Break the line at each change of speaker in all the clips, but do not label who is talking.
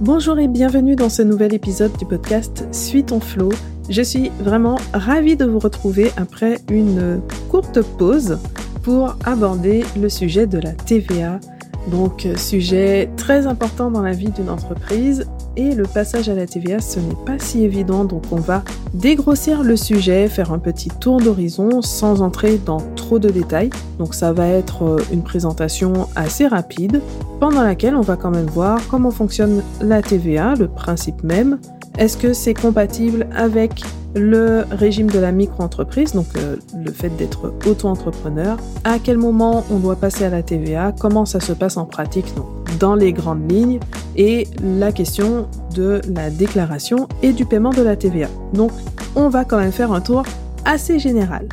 Bonjour et bienvenue dans ce nouvel épisode du podcast Suis ton flow. Je suis vraiment ravie de vous retrouver après une courte pause pour aborder le sujet de la TVA. Donc sujet très important dans la vie d'une entreprise et le passage à la TVA, ce n'est pas si évident, donc on va dégrossir le sujet, faire un petit tour d'horizon sans entrer dans trop de détails. Donc ça va être euh, une présentation assez rapide, pendant laquelle on va quand même voir comment fonctionne la TVA, le principe même, est-ce que c'est compatible avec le régime de la micro-entreprise, donc euh, le fait d'être auto-entrepreneur, à quel moment on doit passer à la TVA, comment ça se passe en pratique donc, dans les grandes lignes, et la question de la déclaration et du paiement de la TVA. Donc on va quand même faire un tour assez général.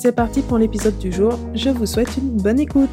C'est parti pour l'épisode du jour, je vous souhaite une bonne écoute.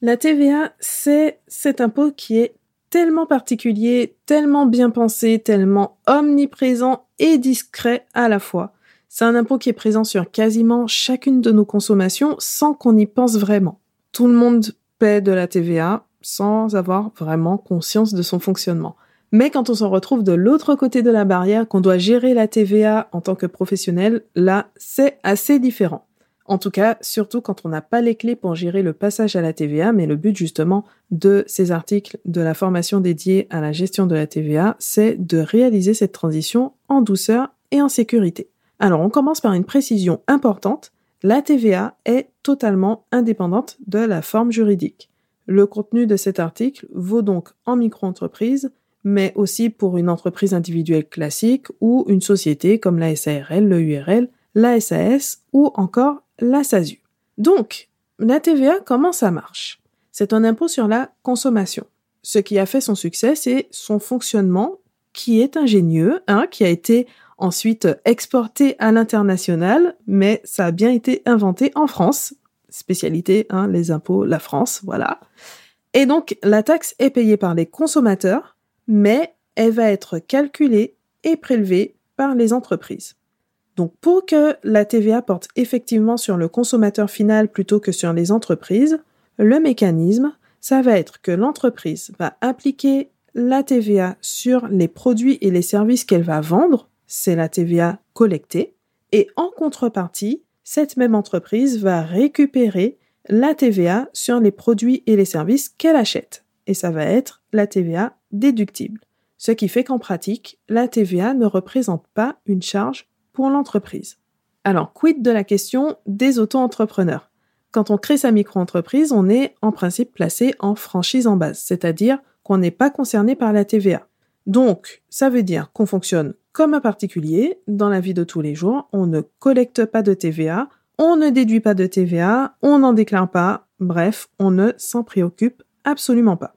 La TVA, c'est cet impôt qui est tellement particulier, tellement bien pensé, tellement omniprésent et discret à la fois. C'est un impôt qui est présent sur quasiment chacune de nos consommations sans qu'on y pense vraiment. Tout le monde paie de la TVA sans avoir vraiment conscience de son fonctionnement. Mais quand on se retrouve de l'autre côté de la barrière, qu'on doit gérer la TVA en tant que professionnel, là, c'est assez différent. En tout cas, surtout quand on n'a pas les clés pour gérer le passage à la TVA, mais le but justement de ces articles de la formation dédiée à la gestion de la TVA, c'est de réaliser cette transition en douceur et en sécurité. Alors on commence par une précision importante, la TVA est totalement indépendante de la forme juridique. Le contenu de cet article vaut donc en micro-entreprise, mais aussi pour une entreprise individuelle classique ou une société comme la SARL, le URL, la SAS ou encore la SASU. Donc, la TVA, comment ça marche? C'est un impôt sur la consommation. Ce qui a fait son succès, c'est son fonctionnement qui est ingénieux, hein, qui a été ensuite exporté à l'international, mais ça a bien été inventé en France. Spécialité, hein, les impôts, la France, voilà. Et donc, la taxe est payée par les consommateurs, mais elle va être calculée et prélevée par les entreprises. Donc pour que la TVA porte effectivement sur le consommateur final plutôt que sur les entreprises, le mécanisme, ça va être que l'entreprise va appliquer la TVA sur les produits et les services qu'elle va vendre, c'est la TVA collectée, et en contrepartie, cette même entreprise va récupérer la TVA sur les produits et les services qu'elle achète, et ça va être la TVA déductible. Ce qui fait qu'en pratique, la TVA ne représente pas une charge l'entreprise. Alors, quid de la question des auto-entrepreneurs? Quand on crée sa micro-entreprise, on est en principe placé en franchise en base, c'est-à-dire qu'on n'est pas concerné par la TVA. Donc, ça veut dire qu'on fonctionne comme un particulier dans la vie de tous les jours, on ne collecte pas de TVA, on ne déduit pas de TVA, on n'en déclare pas, bref, on ne s'en préoccupe absolument pas.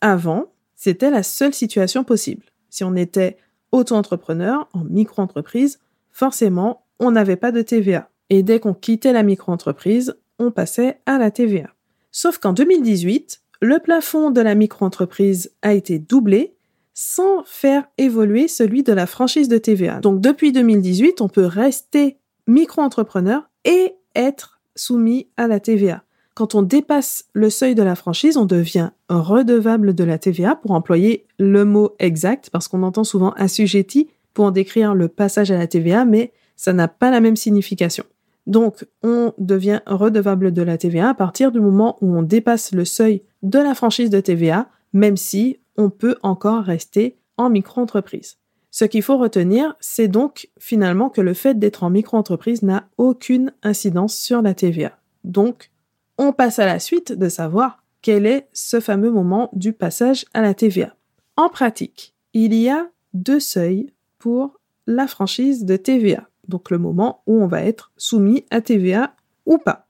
Avant, c'était la seule situation possible. Si on était auto-entrepreneur, en micro-entreprise, forcément, on n'avait pas de TVA. Et dès qu'on quittait la micro-entreprise, on passait à la TVA. Sauf qu'en 2018, le plafond de la micro-entreprise a été doublé sans faire évoluer celui de la franchise de TVA. Donc depuis 2018, on peut rester micro-entrepreneur et être soumis à la TVA. Quand on dépasse le seuil de la franchise, on devient redevable de la TVA pour employer le mot exact parce qu'on entend souvent assujetti pour décrire le passage à la TVA, mais ça n'a pas la même signification. Donc, on devient redevable de la TVA à partir du moment où on dépasse le seuil de la franchise de TVA, même si on peut encore rester en micro-entreprise. Ce qu'il faut retenir, c'est donc finalement que le fait d'être en micro-entreprise n'a aucune incidence sur la TVA. Donc, on passe à la suite de savoir quel est ce fameux moment du passage à la TVA. En pratique, il y a deux seuils pour la franchise de TVA, donc le moment où on va être soumis à TVA ou pas.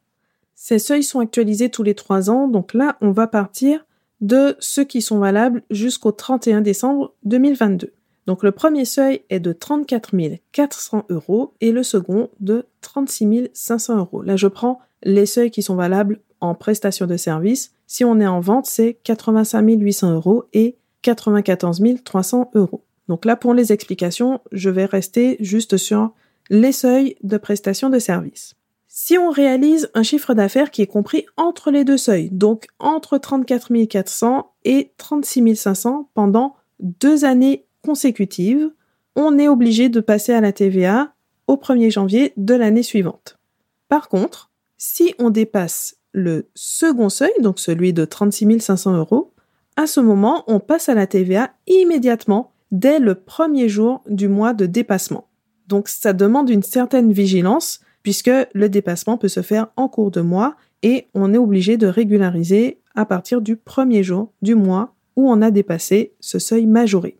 Ces seuils sont actualisés tous les trois ans, donc là, on va partir de ceux qui sont valables jusqu'au 31 décembre 2022. Donc le premier seuil est de 34 400 euros et le second de 36 500 euros. Là, je prends les seuils qui sont valables en prestation de service. Si on est en vente, c'est 85 800 euros et 94 300 euros. Donc là, pour les explications, je vais rester juste sur les seuils de prestation de service. Si on réalise un chiffre d'affaires qui est compris entre les deux seuils, donc entre 34 400 et 36 500 pendant deux années consécutives, on est obligé de passer à la TVA au 1er janvier de l'année suivante. Par contre, si on dépasse le second seuil, donc celui de 36 500 euros, à ce moment, on passe à la TVA immédiatement dès le premier jour du mois de dépassement. Donc ça demande une certaine vigilance puisque le dépassement peut se faire en cours de mois et on est obligé de régulariser à partir du premier jour du mois où on a dépassé ce seuil majoré.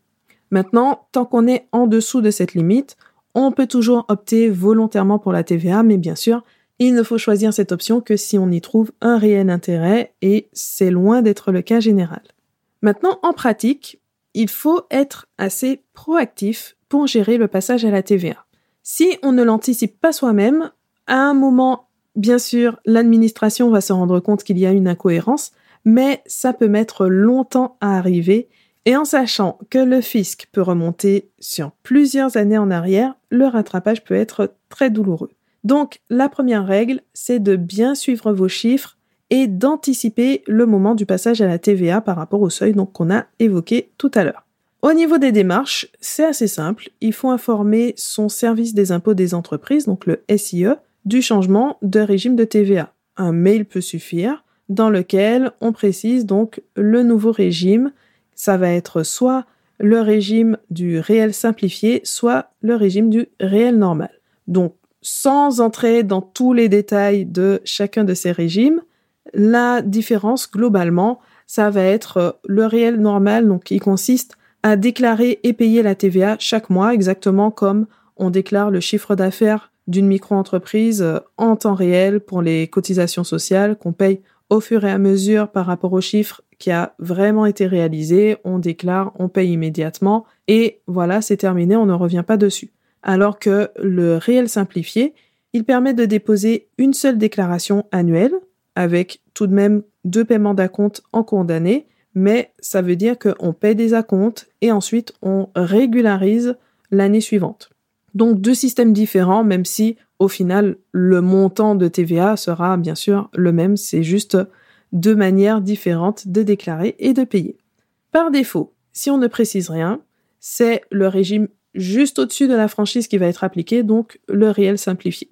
Maintenant, tant qu'on est en dessous de cette limite, on peut toujours opter volontairement pour la TVA, mais bien sûr, il ne faut choisir cette option que si on y trouve un réel intérêt et c'est loin d'être le cas général. Maintenant, en pratique, il faut être assez proactif pour gérer le passage à la TVA. Si on ne l'anticipe pas soi-même, à un moment, bien sûr, l'administration va se rendre compte qu'il y a une incohérence, mais ça peut mettre longtemps à arriver et en sachant que le fisc peut remonter sur plusieurs années en arrière, le rattrapage peut être très douloureux. Donc la première règle, c'est de bien suivre vos chiffres et d'anticiper le moment du passage à la TVA par rapport au seuil qu'on a évoqué tout à l'heure. Au niveau des démarches, c'est assez simple. Il faut informer son service des impôts des entreprises, donc le SIE, du changement de régime de TVA. Un mail peut suffire dans lequel on précise donc le nouveau régime. Ça va être soit le régime du réel simplifié, soit le régime du réel normal. Donc, sans entrer dans tous les détails de chacun de ces régimes, la différence globalement, ça va être le réel normal, donc qui consiste à déclarer et payer la TVA chaque mois, exactement comme on déclare le chiffre d'affaires d'une micro-entreprise euh, en temps réel pour les cotisations sociales qu'on paye au fur et à mesure par rapport au chiffre qui a vraiment été réalisé, on déclare, on paye immédiatement et voilà, c'est terminé, on ne revient pas dessus. Alors que le réel simplifié, il permet de déposer une seule déclaration annuelle avec tout de même deux paiements d'acompte en cours d'année mais ça veut dire qu'on paie des acomptes et ensuite on régularise l'année suivante. Donc deux systèmes différents, même si au final le montant de TVA sera bien sûr le même, c'est juste deux manières différentes de déclarer et de payer. Par défaut, si on ne précise rien, c'est le régime juste au-dessus de la franchise qui va être appliqué, donc le réel simplifié.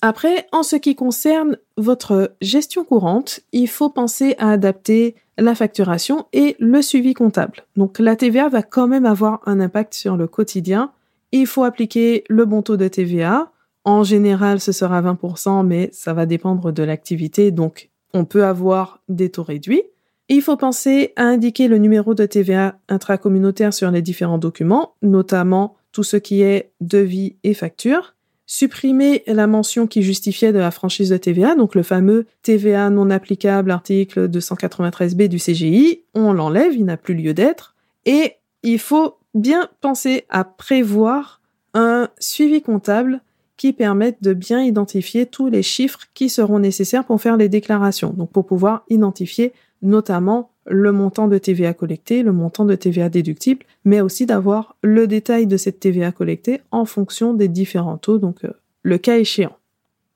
Après, en ce qui concerne votre gestion courante, il faut penser à adapter la facturation et le suivi comptable. Donc la TVA va quand même avoir un impact sur le quotidien. Il faut appliquer le bon taux de TVA. En général, ce sera 20%, mais ça va dépendre de l'activité, donc on peut avoir des taux réduits. Il faut penser à indiquer le numéro de TVA intracommunautaire sur les différents documents, notamment tout ce qui est devis et facture supprimer la mention qui justifiait de la franchise de TVA, donc le fameux TVA non applicable article 293b du CGI, on l'enlève, il n'a plus lieu d'être, et il faut bien penser à prévoir un suivi comptable qui permette de bien identifier tous les chiffres qui seront nécessaires pour faire les déclarations, donc pour pouvoir identifier notamment le montant de TVA collecté, le montant de TVA déductible, mais aussi d'avoir le détail de cette TVA collectée en fonction des différents taux, donc euh, le cas échéant.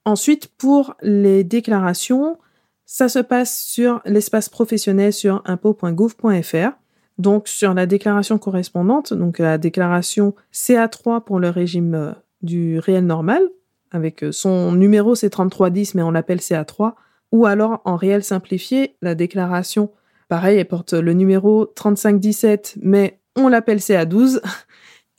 Ensuite, pour les déclarations, ça se passe sur l'espace professionnel sur impôt.gouv.fr. Donc sur la déclaration correspondante, donc la déclaration CA3 pour le régime euh, du réel normal, avec euh, son numéro c'est 3310 mais on l'appelle CA3, ou alors en réel simplifié, la déclaration Pareil, elle porte le numéro 3517, mais on l'appelle CA12.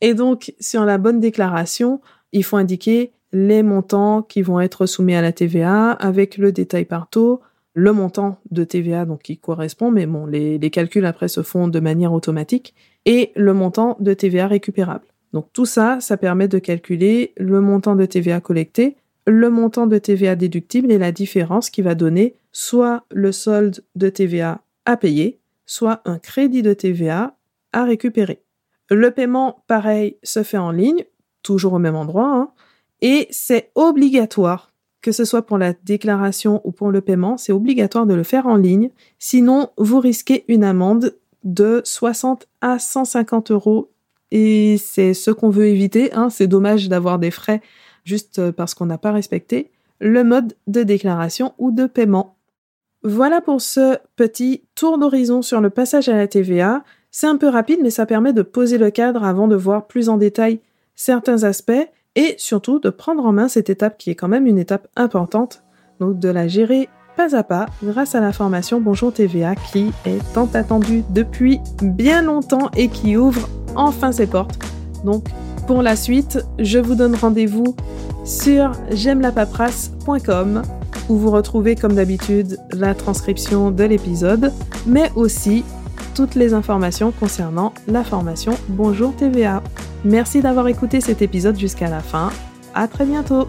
Et donc, sur la bonne déclaration, il faut indiquer les montants qui vont être soumis à la TVA avec le détail par taux, le montant de TVA donc qui correspond, mais bon, les, les calculs après se font de manière automatique, et le montant de TVA récupérable. Donc tout ça, ça permet de calculer le montant de TVA collecté, le montant de TVA déductible et la différence qui va donner soit le solde de TVA à payer, soit un crédit de TVA à récupérer. Le paiement, pareil, se fait en ligne, toujours au même endroit, hein, et c'est obligatoire, que ce soit pour la déclaration ou pour le paiement, c'est obligatoire de le faire en ligne, sinon vous risquez une amende de 60 à 150 euros, et c'est ce qu'on veut éviter, hein, c'est dommage d'avoir des frais juste parce qu'on n'a pas respecté. le mode de déclaration ou de paiement. Voilà pour ce petit tour d'horizon sur le passage à la TVA. C'est un peu rapide, mais ça permet de poser le cadre avant de voir plus en détail certains aspects et surtout de prendre en main cette étape qui est quand même une étape importante, donc de la gérer pas à pas grâce à la formation Bonjour TVA qui est tant attendue depuis bien longtemps et qui ouvre enfin ses portes. Donc pour la suite, je vous donne rendez-vous sur j'aime-la-paperasse.com où vous retrouvez comme d'habitude la transcription de l'épisode, mais aussi toutes les informations concernant la formation Bonjour TVA. Merci d'avoir écouté cet épisode jusqu'à la fin. À très bientôt!